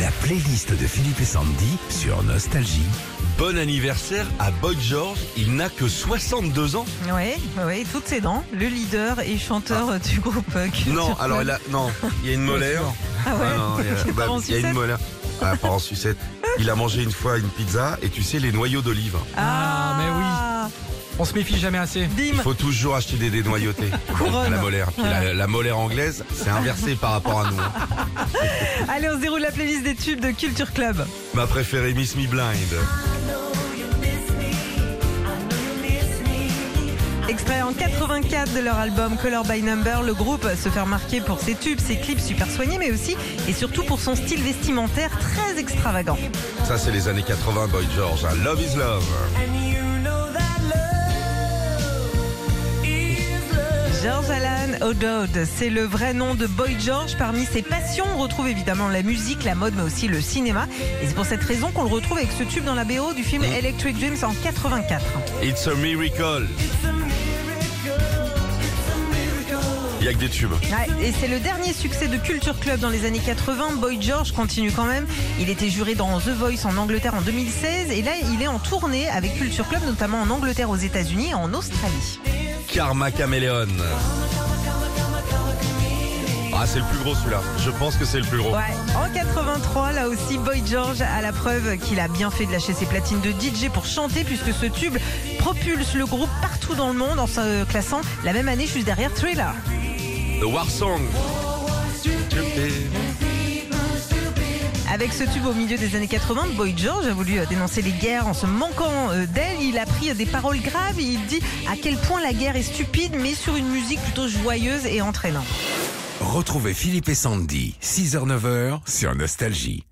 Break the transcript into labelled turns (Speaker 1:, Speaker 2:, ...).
Speaker 1: La playlist de Philippe et Sandy sur Nostalgie.
Speaker 2: Bon anniversaire à Boy George, il n'a que 62 ans.
Speaker 3: Oui, oui, toutes ses dents. Le leader et chanteur euh, du groupe euh, Culture
Speaker 2: Non,
Speaker 3: Club.
Speaker 2: alors il a, non, il y a une molaire.
Speaker 3: Ah ouais
Speaker 2: non, il y a, bah, il y a une molaire. Ah, pas en sucette. Il a mangé une fois une pizza et tu sais les noyaux d'olive.
Speaker 3: Ah,
Speaker 4: mais oui. On se méfie jamais assez.
Speaker 2: Il
Speaker 3: Bim
Speaker 2: faut toujours acheter des dénoyautés.
Speaker 3: Couronne.
Speaker 2: la molaire. Puis la, la molaire anglaise, c'est inversé par rapport à nous. hein.
Speaker 3: Allez, on se déroule la playlist des tubes de Culture Club.
Speaker 2: Ma préférée, Miss Me Blind.
Speaker 3: Extrait en 84 de leur album Color by Number, le groupe se fait remarquer pour ses tubes, ses clips super soignés, mais aussi et surtout pour son style vestimentaire très extravagant.
Speaker 2: Ça, c'est les années 80, Boy George. hein. Love is love.
Speaker 3: George Alan O'Dowd, c'est le vrai nom de Boy George. Parmi ses passions, on retrouve évidemment la musique, la mode, mais aussi le cinéma. Et c'est pour cette raison qu'on le retrouve avec ce tube dans la BO du film Electric Dreams en 84.
Speaker 2: It's a miracle. Il y a que des tubes.
Speaker 3: Ouais, et c'est le dernier succès de Culture Club dans les années 80. Boy George continue quand même. Il était juré dans The Voice en Angleterre en 2016 et là il est en tournée avec Culture Club, notamment en Angleterre, aux États-Unis et en Australie.
Speaker 2: Karma Caméléon. Ah, c'est le plus gros celui-là. Je pense que c'est le plus gros.
Speaker 3: Ouais, en 83, là aussi, Boy George a la preuve qu'il a bien fait de lâcher ses platines de DJ pour chanter, puisque ce tube propulse le groupe partout dans le monde en se classant la même année juste derrière Thriller.
Speaker 2: The War Song.
Speaker 3: Avec ce tube au milieu des années 80, Boy George a voulu euh, dénoncer les guerres en se manquant euh, d'elle. Il a pris euh, des paroles graves et il dit à quel point la guerre est stupide, mais sur une musique plutôt joyeuse et entraînante.
Speaker 1: Retrouvez Philippe et Sandy, 6h-9h sur Nostalgie.